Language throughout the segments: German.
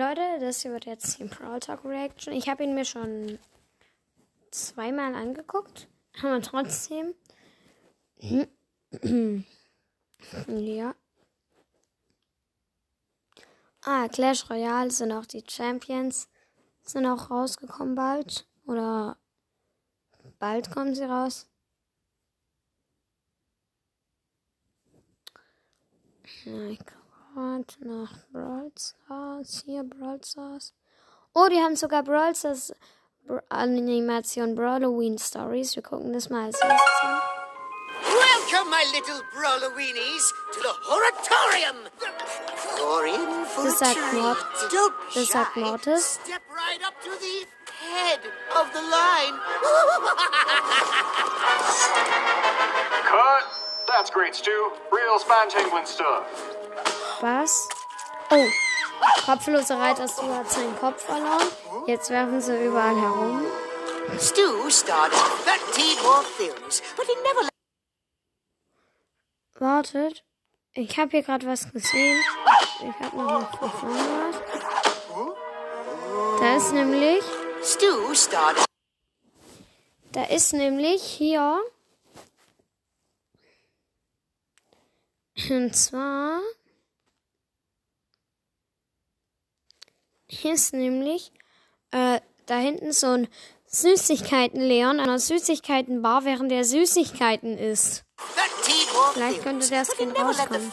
Leute, das hier wird jetzt die Brawl Talk Reaction. Ich habe ihn mir schon zweimal angeguckt, aber trotzdem. ja. Ah, Clash Royale sind auch die Champions. Sind auch rausgekommen bald. Oder bald kommen sie raus. Ja, ich gerade nach Brawl Stars. Hier, Brawl Stars. Oh, die haben sogar Brawl Stars Animation Brawloween Stories. Wir gucken das mal als erstes an. Welcome, my little Brawloweenies, to the Horatorium. You're in for Das a sagt. Mort. Don't Das sagt. Mortis. Step right up to the head of the line. Cut! That's great, Stu. Real Spantangling stuff. Was? Oh, kopfloser Reiter Stu hat seinen Kopf verloren. Jetzt werfen sie überall herum. Stu started 13 more films, but he never Wartet. Ich habe hier gerade was gesehen. Ich habe noch nicht von vorne was. Da ist nämlich, Stu started da ist nämlich hier. Und zwar hier ist nämlich äh, da hinten so ein Süßigkeiten-Leon an einer Süßigkeiten-Bar, während der Süßigkeiten isst. 13 more Vielleicht könnte der Skin rauskommen.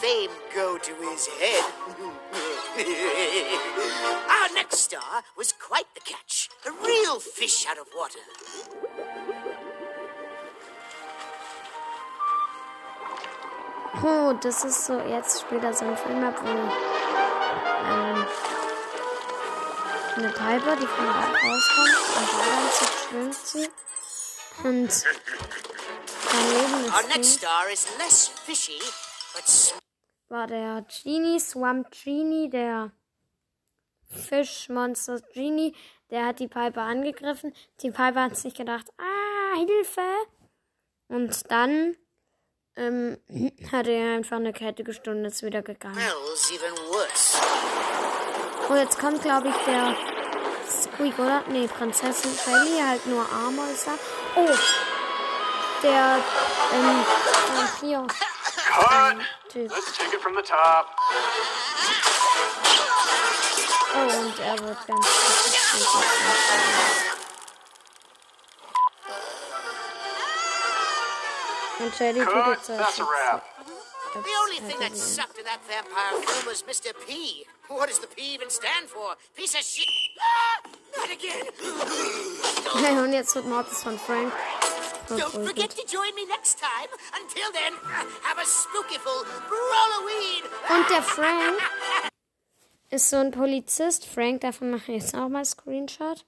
Our next star was quite the catch. A real fish out of water. Oh, das ist so, jetzt spielt er so ein Film ab, wo eine Piper, die von Rauch rauskommt und dann schwimmt sie. Und Our ist next nicht, star is less fishy, war der Genie, Swamp Genie, der Fischmonster Genie, der hat die Piper angegriffen. Die Piper hat sich gedacht, ah, Hilfe. Und dann ähm, hat er einfach eine Kette gestohlen und ist wieder gegangen. Und jetzt kommt, glaube ich, der Squeak, oder? Nee, Prinzessin Shelly, halt nur Armor ist da. Oh, der, ähm, Vampir. Cut! Typ. Let's take it from the top. Oh, und er wird ganz Und Shelly tut jetzt That's. The only thing that sucked in that vampire film was Mr. P. What does the P even stand for? Piece of shit. Ah, not again. Hey, und jetzt wird Mortis von Frank Don't forget to join me next time. Until then, have a spookyful Halloween. Und der Frank ist so ein Polizist. Frank, davon mache ich jetzt auch mal Screenshot.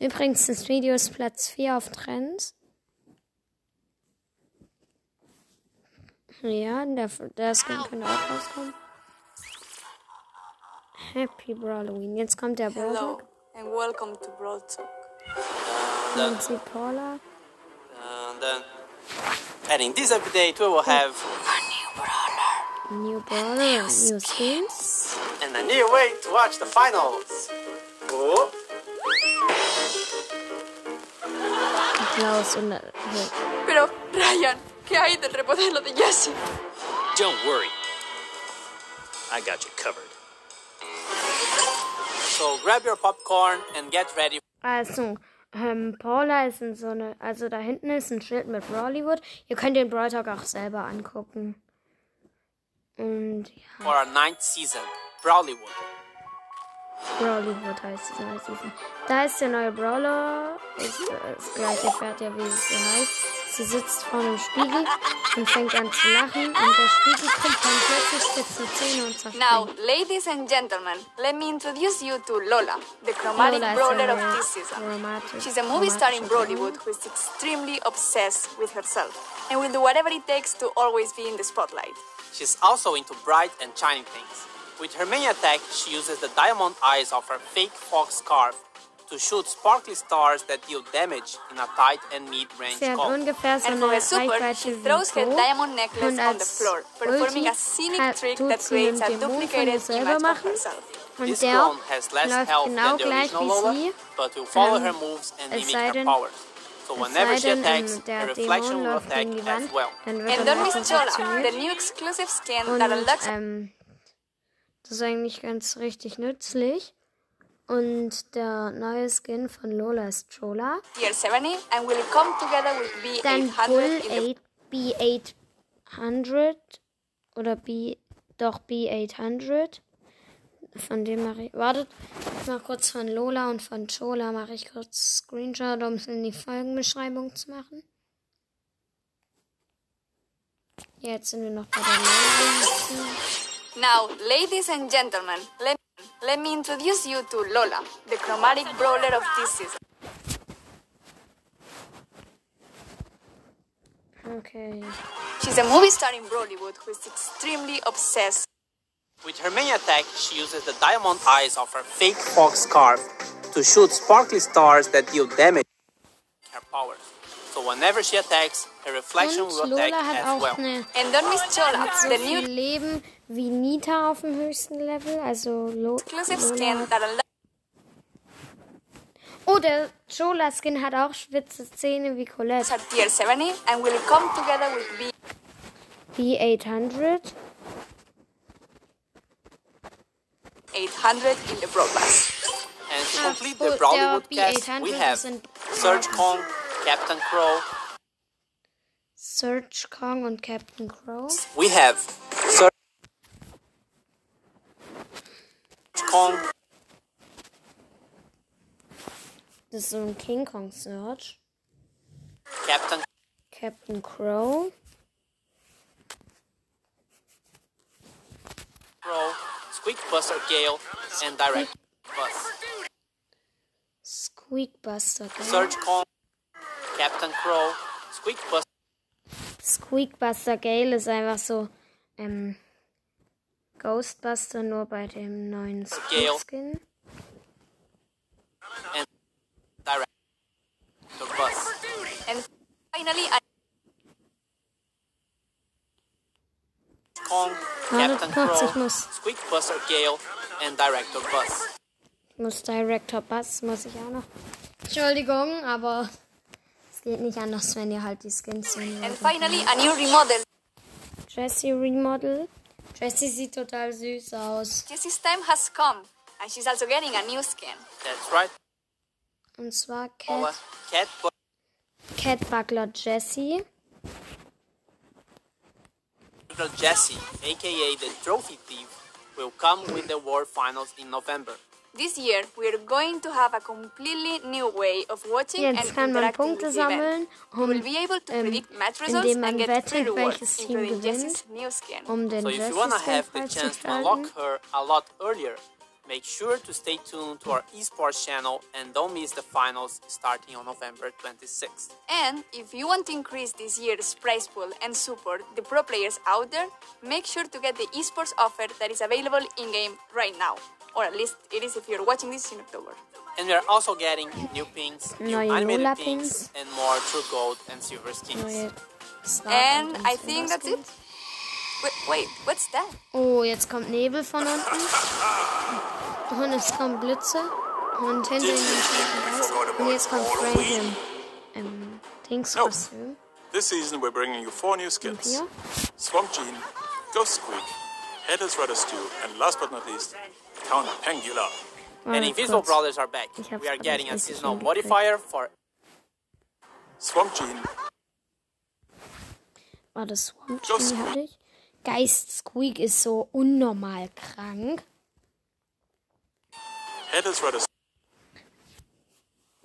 Übrigens, das Video ist Platz 4 auf Trends. Ja, der, der Skin könnte auch rauskommen. Happy Halloween. Jetzt kommt der Hello Brawler. and welcome to Brawl Talk. Und sie Paula. And then, and in this update, we will oh. have a New Brawler und New Skins. and a new way to watch the finals. Oh, Klaus und äh, Pero, Ryan, ¿qué hay del remodelo de Jessie? Don't worry. I got you covered. so grab your popcorn and get ready. Also, ähm, Paula ist in so eine, also da hinten ist ein Schild mit Brawlywood. Ihr könnt den Brawl Talk auch selber angucken. Und ja, for our ninth season, Brawlywood. Brawlywood heißt die neue Season. Da ist der neue Brawler. Ist äh, das gleiche Pferd, ja, wie es so heißt. Sie sitzt vor einem Spiegel und fängt an zu lachen. Und der Spiegel kommt dann plötzlich spitze Zähne und Now, ladies and gentlemen, let me introduce you to Lola, the chromatic Lola brawler of this season. chromatic- She's a movie star in chromatische Bollywood who is extremely obsessed with herself and will do whatever it takes to always be in the spotlight. She's also into bright and shining things. With her main attack, she uses the diamond eyes of her fake fox scarf to shoot sparkly stars that deal damage in a tight and mid-range Sie hat combo. ungefähr so And for eine a super, she throws her diamond necklace Und on the floor, performing Ulti a scenic trick that sie creates a duplicated image of machen. herself. Und This der clone has less läuft health genau than the gleich original wie Lola, sie. but will follow Ähm, her moves and es mimic her denn- powers. So whenever she attacks, her reflection will attack as Wand, well. And don't miss Chola, the new exclusive skin that unlocks ähm, das ist eigentlich ganz richtig nützlich. Und der neue Skin von Lola ist Chola. Tier 70 and will come together with Dann B800 Bull in the 8, B800 oder B, doch B800. Von dem mache ich, wartet, ich mache kurz von Lola und von Chola mache ich kurz Screenshot, um es in die Folgenbeschreibung zu machen. Jetzt sind wir noch bei der Lola. Now, ladies and gentlemen, let, let me introduce you to Lola, the chromatic brawler of this season. Okay. She's a movie star in Bollywood who is extremely obsessed With her main attack, she uses the diamond eyes of her fake fox scarf to shoot sparkly stars that deal damage her powers. So whenever she attacks, her reflection Und will attack Lola hat as well. And don't miss Chola, the new Leben wie Nita auf dem höchsten Level. Also Lo exclusive Lola skin Oh, der Chola-Skin hat auch spitze Zähne wie Colette. at tier 70 and will come together with B800. B800 in the Pass. And to Ah, complete the Bollywood der cast, we B800 have Surge Kong, Captain Crow, Search Kong und Captain Crow. we have Kong, Das ist so ein King Kong Search. Captain Captain Crow. Crow, Squeak Buster Gale, and Direct Bus. Squeakbuster. Gell? Surge Kong, Captain Crow, Squeak Buster Squeakbuster Gale ist einfach so ähm, Ghostbuster nur bei dem neuen Gale. Skin. Bus. Captain kurz, ich Crow, muss, Squeak Buster Gale, and Director Bus. ich muss Director Bass, muss ich auch noch. Entschuldigung, aber es geht nicht anders, wenn ihr halt die Skins sehen and finally a new remodel. Jessie Remodel. Jessie sieht total süß aus. Jessie's time has come, and she's also getting a new skin. That's right. Und zwar Cat, Cat Cat Buckler Jessie. Butler Jesse, aka the Trophy Thief, will come with the World Finals in November. This year, we are going to have a completely new way of watching Jetzt and kann man interacting Punkte with the event. We will um, be able to ähm, predict match results indem man and get wettet, free rewards, welches Team including gewinnt. Jessie's new skin. um den So if you wanna have the chance to unlock her a lot earlier, make sure to stay tuned to our esports channel and don't miss the finals starting on November 26th. And if you want to increase this year's prize pool and support the pro players out there, make sure to get the esports offer that is available in game right now. Or at least it is if you're watching this in October. And we are also getting new pins, new Neue animated Lola pins, pins. and more true gold and silver skins. Neue Star- And I think that's it. Wait, wait, what's that? Oh, jetzt kommt Nebel von unten. Und es kommen Blitze. Und hinter ihnen kommt Und jetzt kommt Frank im, im Dings-Kostüm. This season, we're bringing you four new skins Swamp Gene, Ghost Squeak, Headless Rudder Stew, and last but not least, Count Pangula. And Warte Invisible. Brothers are back. We are getting a seasonal modifier for Swamp Gene, War das Swamp Just Genie hatte ich? Geist Squeak ist so unnormal krank. Headless Rudder Stew,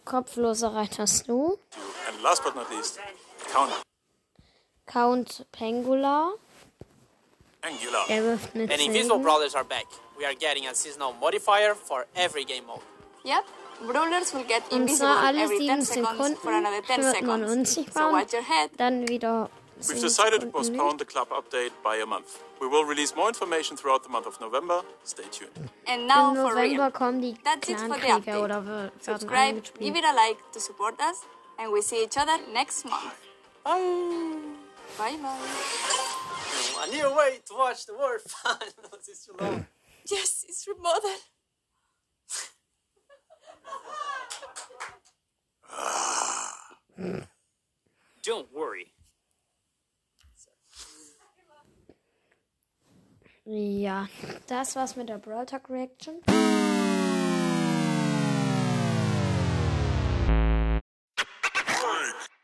Kopfloser Reiter Snow. and last but not least, Count Count Pangula. Pangula. Wirft eine And Invisible 10. Brothers are back. We are getting a seasonal modifier for every game mode. Yep, brawlers will get invisible every 10 seconds for another 10 seconds. unsichtbar So watch your head. dann wieder We've decided to postpone the club update by a month. We will release more information throughout the month of November. Stay tuned. And now Im for real. November kommen die That's it for the update. oder wir- werden Subscribe, eingespielt. give it a like to support us, and we see each other next month. Bye. Bye bye. I need a way to watch the world finals. It's too long. Yes, it's remodeled. Don't worry. Ja, das war's mit der Brawl Talk Reaction.